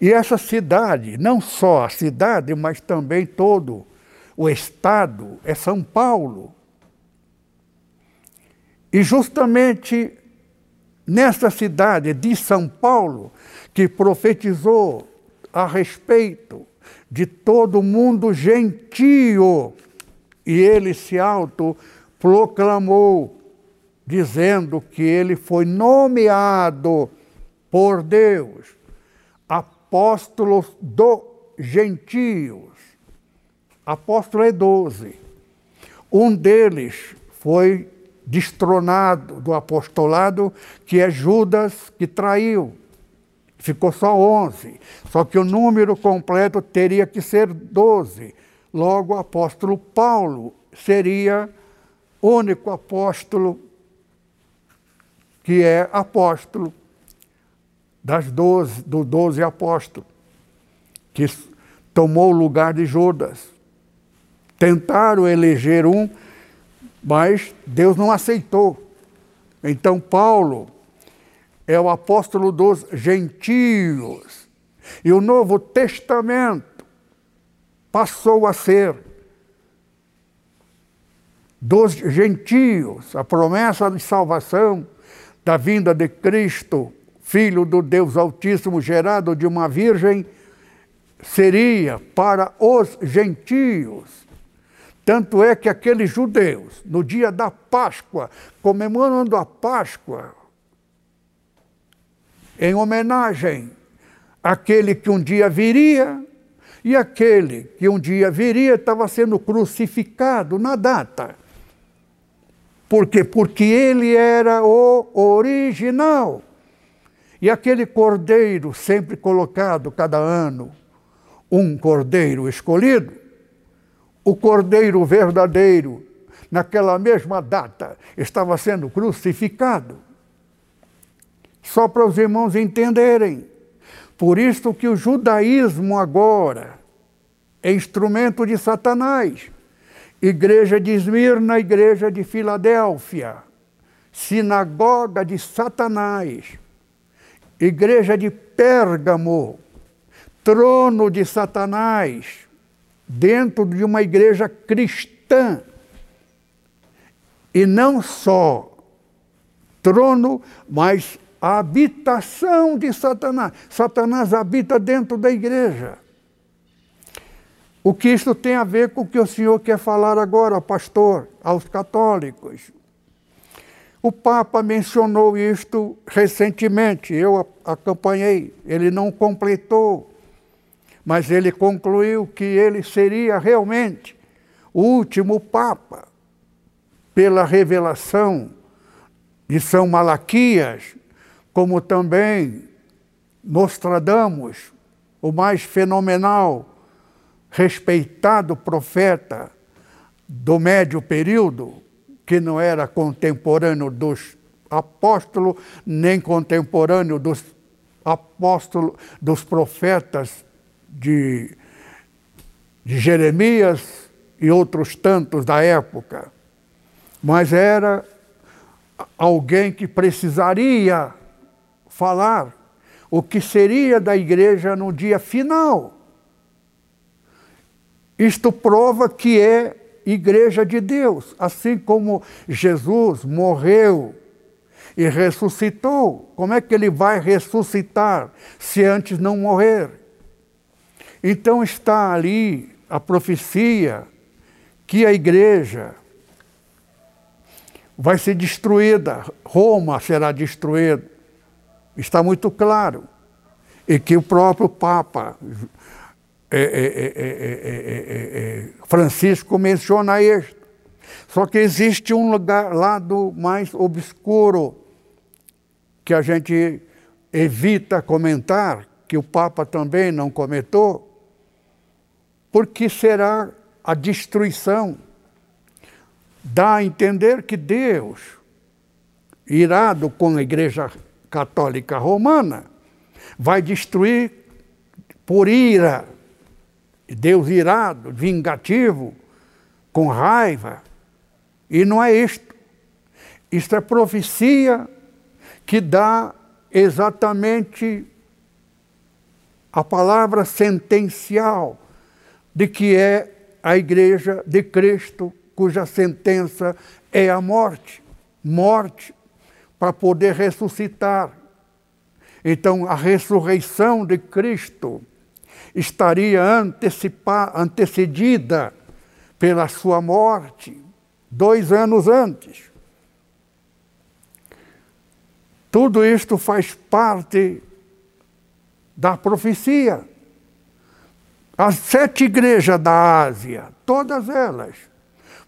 E essa cidade, não só a cidade, mas também todo o estado é São Paulo. E justamente nesta cidade de São Paulo, que profetizou a respeito de todo mundo gentio, e ele se autoproclamou dizendo que ele foi nomeado por Deus apóstolo dos gentios. Apóstolo é doze. Um deles foi destronado do apostolado, que é Judas, que traiu. Ficou só onze. Só que o número completo teria que ser doze. Logo, o apóstolo Paulo seria único apóstolo que é apóstolo das doze, do doze apóstolos, que tomou o lugar de Judas. Tentaram eleger um Mas Deus não aceitou. Então, Paulo é o apóstolo dos gentios. E o Novo Testamento passou a ser dos gentios, a promessa de salvação da vinda de Cristo, Filho do Deus Altíssimo, gerado de uma virgem, seria para os gentios. Tanto é que aqueles judeus, no dia da Páscoa, comemorando a Páscoa, em homenagem àquele que um dia viria, e aquele que um dia viria estava sendo crucificado na data. Por quê? Porque ele era o original. E aquele cordeiro sempre colocado cada ano, um cordeiro escolhido, o cordeiro verdadeiro, naquela mesma data, estava sendo crucificado. Só para os irmãos entenderem. Por isso que o judaísmo agora é instrumento de Satanás. Igreja de Esmirna, igreja de Filadélfia, sinagoga de Satanás, igreja de Pérgamo, trono de Satanás, dentro de uma igreja cristã. E não só trono, mas habitação de Satanás. Satanás habita dentro da igreja. O que isso tem a ver com o que o senhor quer falar agora, pastor, aos católicos? O Papa mencionou isto recentemente, eu acompanhei, ele não completou mas ele concluiu que ele seria realmente o último Papa, pela revelação de São Malaquias, como também Nostradamus, o mais fenomenal, respeitado profeta do médio período, que não era contemporâneo dos apóstolos, nem contemporâneo dos apóstolos, dos profetas de, de Jeremias e outros tantos da época, mas era alguém que precisaria falar o que seria da igreja no dia final. Isto prova que é igreja de Deus, assim como Jesus morreu e ressuscitou. Como é que ele vai ressuscitar se antes não morrer? Então está ali a profecia que a igreja vai ser destruída, Roma será destruída. Está muito claro. E que o próprio Papa é, é, é, Francisco menciona isto. Só que existe um lugar, lado mais obscuro que a gente evita comentar, que o Papa também não comentou, porque será a destruição. Dá a entender que Deus, irado com a Igreja Católica Romana, vai destruir por ira. Deus irado, vingativo, com raiva. E não é isto. Isto é profecia que dá exatamente a palavra sentencial de que é a igreja de Cristo, cuja sentença é a morte morte para poder ressuscitar. Então, a ressurreição de Cristo estaria antecedida pela sua morte, dois anos antes. Tudo isto faz parte da profecia. As sete igrejas da Ásia, todas elas,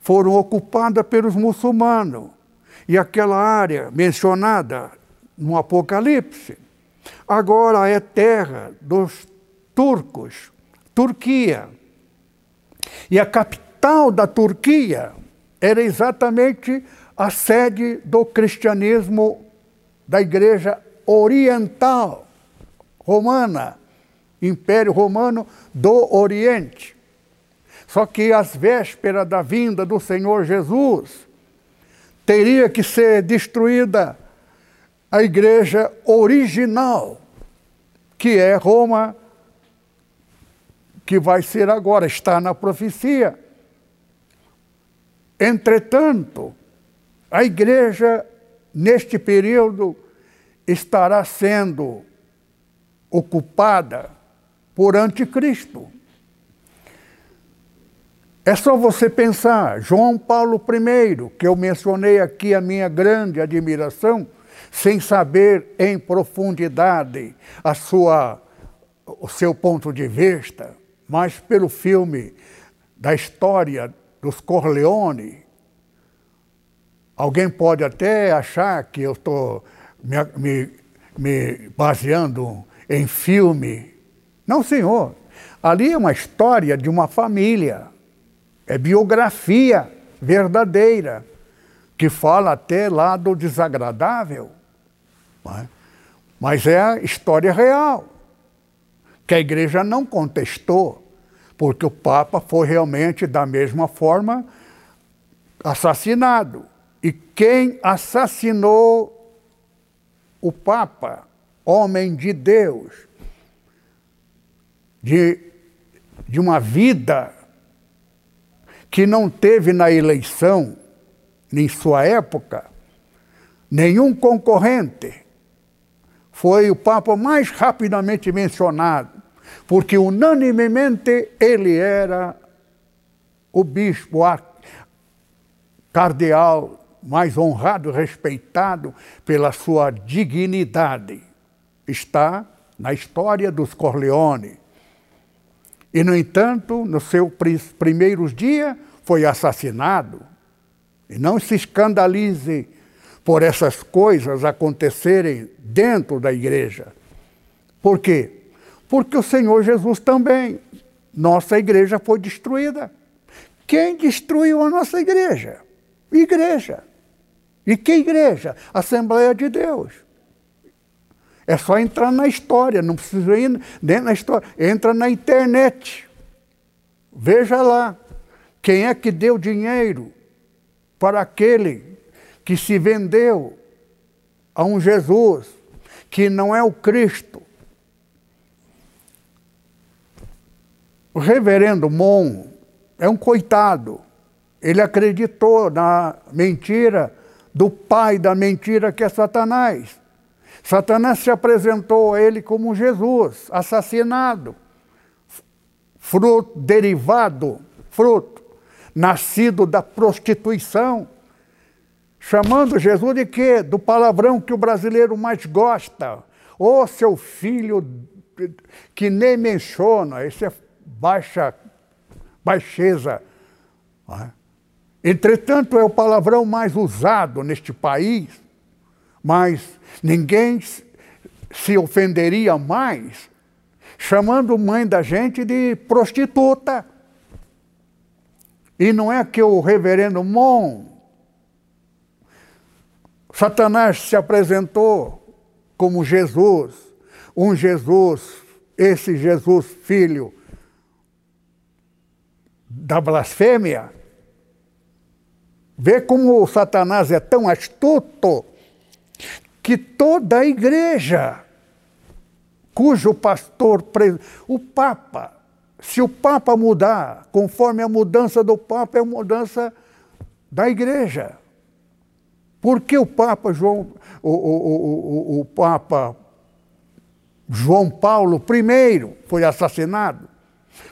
foram ocupadas pelos muçulmanos. E aquela área mencionada no Apocalipse, agora é terra dos turcos, Turquia. E a capital da Turquia era exatamente a sede do cristianismo da Igreja Oriental Romana. Império Romano do Oriente. Só que às vésperas da vinda do Senhor Jesus, teria que ser destruída a igreja original, que é Roma, que vai ser agora, está na profecia. Entretanto, a igreja, neste período, estará sendo ocupada por anticristo. É só você pensar, João Paulo I, que eu mencionei aqui a minha grande admiração, sem saber em profundidade a sua, o seu ponto de vista, mas pelo filme da história dos Corleone, alguém pode até achar que eu estou me, me, me baseando em filme. Não, senhor. Ali é uma história de uma família. É biografia verdadeira, que fala até lá do desagradável. É? Mas é a história real, que a igreja não contestou, porque o Papa foi realmente, da mesma forma, assassinado. E quem assassinou o Papa, homem de Deus, de, de uma vida que não teve na eleição, em sua época, nenhum concorrente, foi o Papa mais rapidamente mencionado, porque unanimemente ele era o bispo cardeal mais honrado, respeitado pela sua dignidade. Está na história dos Corleone. E, no entanto, nos seus primeiros dias, foi assassinado. E não se escandalize por essas coisas acontecerem dentro da igreja. Por quê? Porque o Senhor Jesus também, nossa igreja foi destruída. Quem destruiu a nossa igreja? Igreja. E que igreja? Assembleia de Deus. É só entrar na história, não precisa ir dentro da história. Entra na internet. Veja lá. Quem é que deu dinheiro para aquele que se vendeu a um Jesus que não é o Cristo. O reverendo Mon é um coitado. Ele acreditou na mentira do pai da mentira que é Satanás. Satanás se apresentou a ele como Jesus, assassinado, fruto derivado, fruto nascido da prostituição chamando Jesus de quê? Do palavrão que o brasileiro mais gosta. Ô oh, seu filho que nem menciona, esse é baixa, baixeza. É? Entretanto, é o palavrão mais usado neste país, mas ninguém se ofenderia mais chamando mãe da gente de prostituta. E não é que o reverendo Mon Satanás se apresentou como Jesus, um Jesus, esse Jesus filho da blasfêmia. Vê como o Satanás é tão astuto que toda a igreja, cujo pastor, o Papa, se o Papa mudar, conforme a mudança do Papa, é a mudança da igreja. Por que o Papa João, o, o, o, o Papa João Paulo I foi assassinado?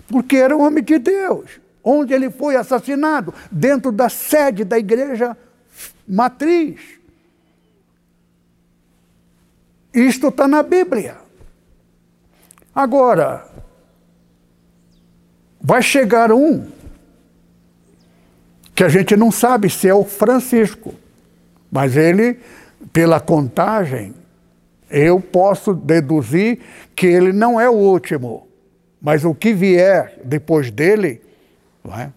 Porque era um homem de Deus. Onde ele foi assassinado? Dentro da sede da igreja matriz. Isto está na Bíblia. Agora, vai chegar um que a gente não sabe se é o Francisco. Mas ele, pela contagem, eu posso deduzir que ele não é o último. Mas o que vier depois dele, é?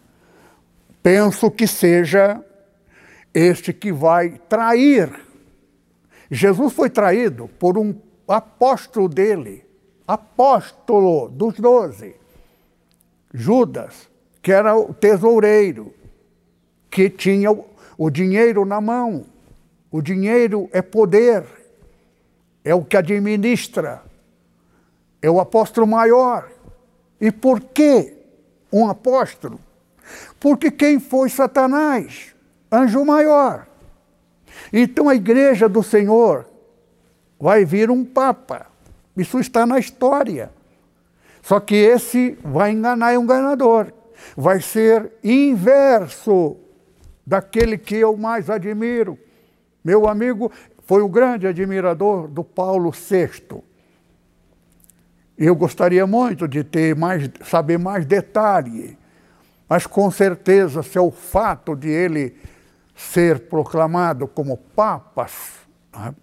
penso que seja este que vai trair. Jesus foi traído por um apóstolo dele, apóstolo dos doze, Judas, que era o tesoureiro, que tinha o dinheiro na mão. O dinheiro é poder, é o que administra, é o apóstolo maior. E por que um apóstolo? Porque quem foi Satanás? Anjo maior. Então a igreja do Senhor vai vir um papa. Isso está na história. Só que esse vai enganar um enganador. Vai ser inverso daquele que eu mais admiro. Meu amigo foi o grande admirador do Paulo VI. Eu gostaria muito de ter mais, saber mais detalhe, mas com certeza, se é o fato de ele ser proclamado como papas, né?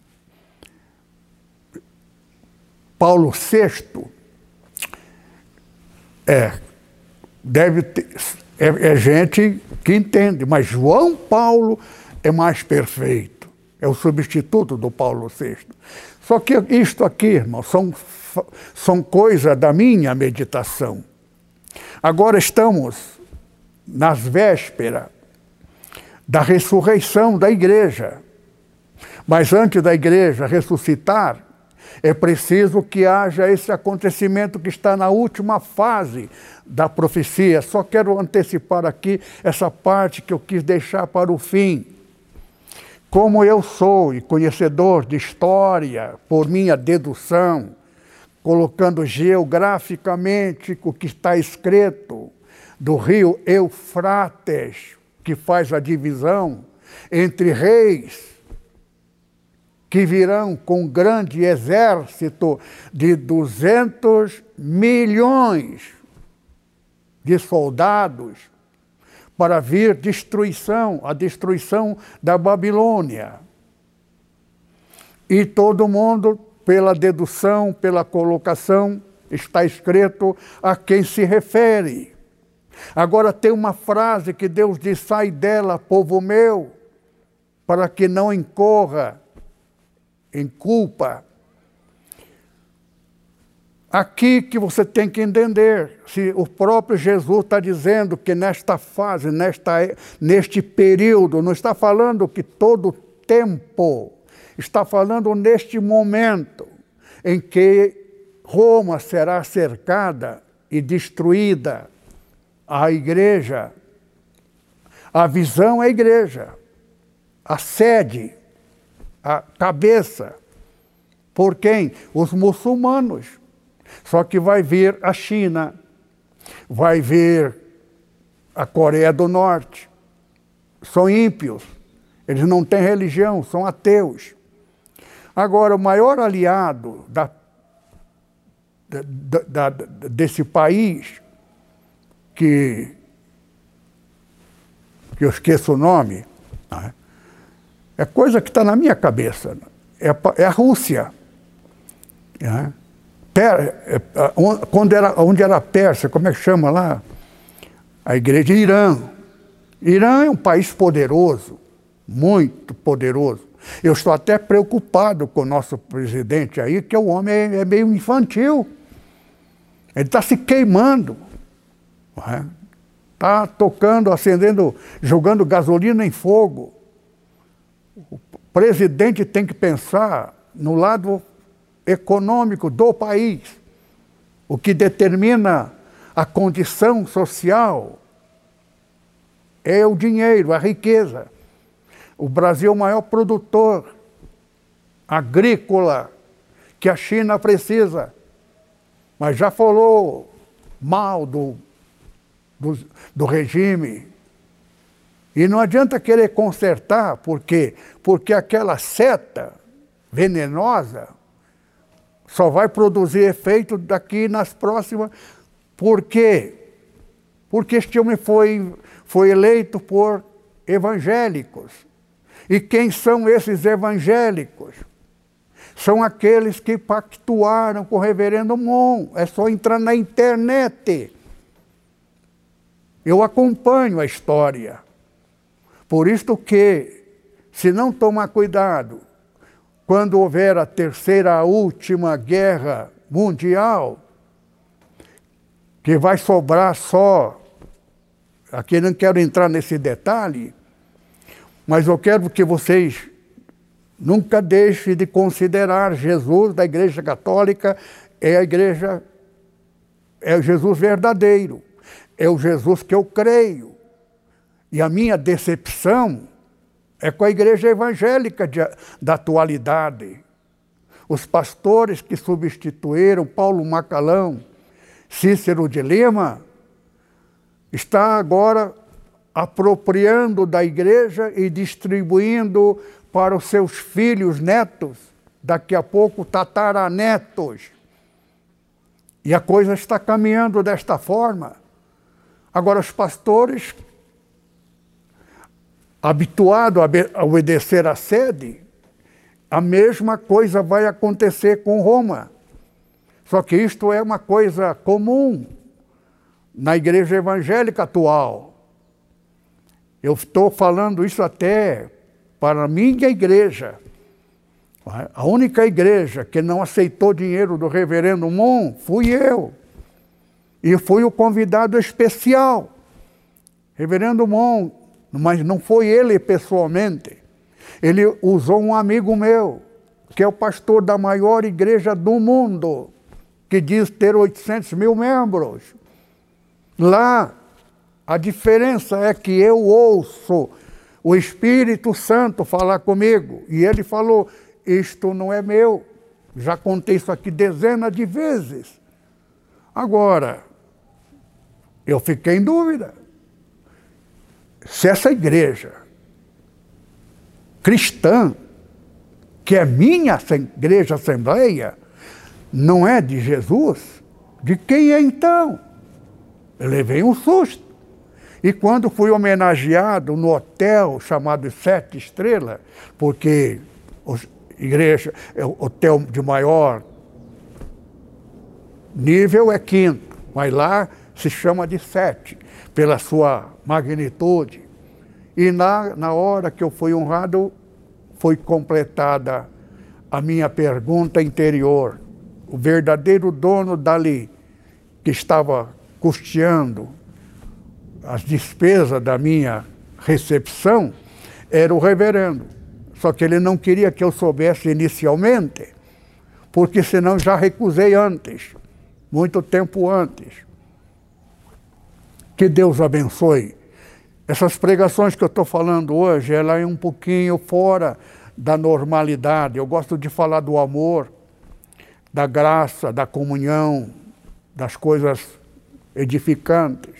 Paulo VI é, deve ter, é, é gente que entende, mas João Paulo é mais perfeito, é o substituto do Paulo VI. Só que isto aqui, irmão, são, são coisas da minha meditação. Agora estamos nas vésperas da ressurreição da igreja. Mas antes da igreja ressuscitar, é preciso que haja esse acontecimento que está na última fase da profecia. Só quero antecipar aqui essa parte que eu quis deixar para o fim. Como eu sou e conhecedor de história, por minha dedução, colocando geograficamente o que está escrito do rio Eufrates, que faz a divisão entre reis que virão com um grande exército de 200 milhões de soldados para vir destruição, a destruição da Babilônia. E todo mundo, pela dedução, pela colocação, está escrito a quem se refere. Agora tem uma frase que Deus diz: sai dela, povo meu, para que não incorra em culpa. Aqui que você tem que entender, se o próprio Jesus está dizendo que nesta fase, nesta, neste período, não está falando que todo tempo, está falando neste momento em que Roma será cercada e destruída, a igreja, a visão é a igreja, a sede a cabeça. Por quem? Os muçulmanos. Só que vai vir a China, vai vir a Coreia do Norte. São ímpios, eles não têm religião, são ateus. Agora, o maior aliado da, da, da, desse país, que, que eu esqueço o nome, né? É coisa que está na minha cabeça. É, é a Rússia. É. Per, é, era, onde era a Pérsia, como é que chama lá? A igreja Irã. Irã é um país poderoso, muito poderoso. Eu estou até preocupado com o nosso presidente aí, que o homem é, é meio infantil. Ele está se queimando. Está é? tocando, acendendo, jogando gasolina em fogo. O presidente tem que pensar no lado econômico do país, o que determina a condição social é o dinheiro, a riqueza. O Brasil é o maior produtor agrícola que a China precisa. Mas já falou mal do, do, do regime e não adianta querer consertar, por quê? Porque aquela seta venenosa só vai produzir efeito daqui nas próximas. Por quê? Porque este homem foi, foi eleito por evangélicos. E quem são esses evangélicos? São aqueles que pactuaram com o reverendo Mon. É só entrar na internet. Eu acompanho a história. Por isto que, se não tomar cuidado, quando houver a terceira, a última guerra mundial, que vai sobrar só, aqui não quero entrar nesse detalhe, Mas eu quero que vocês nunca deixem de considerar Jesus da Igreja Católica é a igreja, é o Jesus verdadeiro, é o Jesus que eu creio. E a minha decepção é com a igreja evangélica de, da atualidade. Os pastores que substituíram Paulo Macalão, Cícero de Lima, está agora apropriando da igreja e distribuindo para os seus filhos, netos, daqui a pouco tataranetos. E a coisa está caminhando desta forma. Agora, os pastores, habituados a obedecer à sede, a mesma coisa vai acontecer com Roma. Só que isto é uma coisa comum na igreja evangélica atual. Eu estou falando isso até para a minha igreja. A única igreja que não aceitou dinheiro do reverendo Mon fui eu. E fui o convidado especial. Reverendo Mon, mas não foi ele pessoalmente. Ele usou um amigo meu, que é o pastor da maior igreja do mundo, que diz ter 800 mil membros. Lá, a diferença é que eu ouço o Espírito Santo falar comigo. E ele falou: Isto não é meu. Já contei isso aqui dezenas de vezes. Agora, eu fiquei em dúvida. Se essa igreja cristã, que é minha igreja assembleia, não é de Jesus, de quem é então? Eu levei um susto. E quando fui homenageado no hotel chamado Sete Estrelas, porque igreja, é o hotel de maior nível é quinto, mas lá se chama de sete, pela sua magnitude. E na, na hora que eu fui honrado, foi completada a minha pergunta interior. O verdadeiro dono dali, que estava custeando as despesas da minha recepção, era o reverendo. Só que ele não queria que eu soubesse inicialmente, porque senão já recusei antes, muito tempo antes. Que Deus abençoe. Essas pregações que eu estou falando hoje, ela é um pouquinho fora da normalidade. Eu gosto de falar do amor, da graça, da comunhão, das coisas edificantes.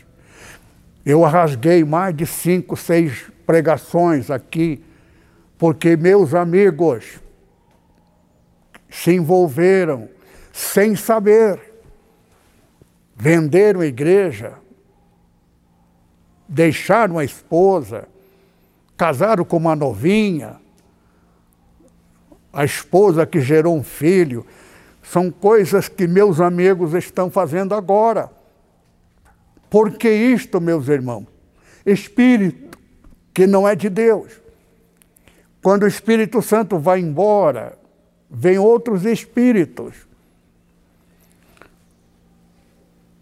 Eu rasguei mais de cinco, seis pregações aqui, porque meus amigos se envolveram sem saber, venderam a igreja, deixaram a esposa, casaram com uma novinha, a esposa que gerou um filho. São coisas que meus amigos estão fazendo agora. Por que isto, meus irmãos? Espírito que não é de Deus. Quando o Espírito Santo vai embora, vem outros espíritos.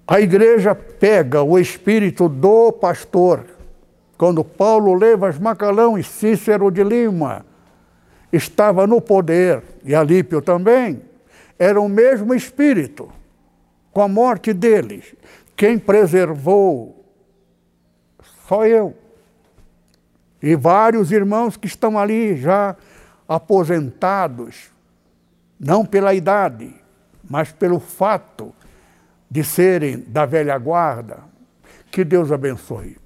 A igreja pega o espírito do pastor. Quando Paulo Levas Macalão e Cícero de Lima estava no poder, e Alípio também, era o mesmo espírito. Com a morte deles, quem preservou? Só eu. E vários irmãos que estão ali já aposentados, não pela idade, mas pelo fato de serem da velha guarda. Que Deus abençoe.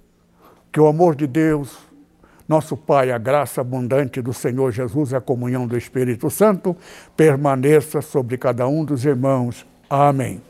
Que o amor de Deus, nosso Pai, a graça abundante do Senhor Jesus e a comunhão do Espírito Santo permaneça sobre cada um dos irmãos. Amém.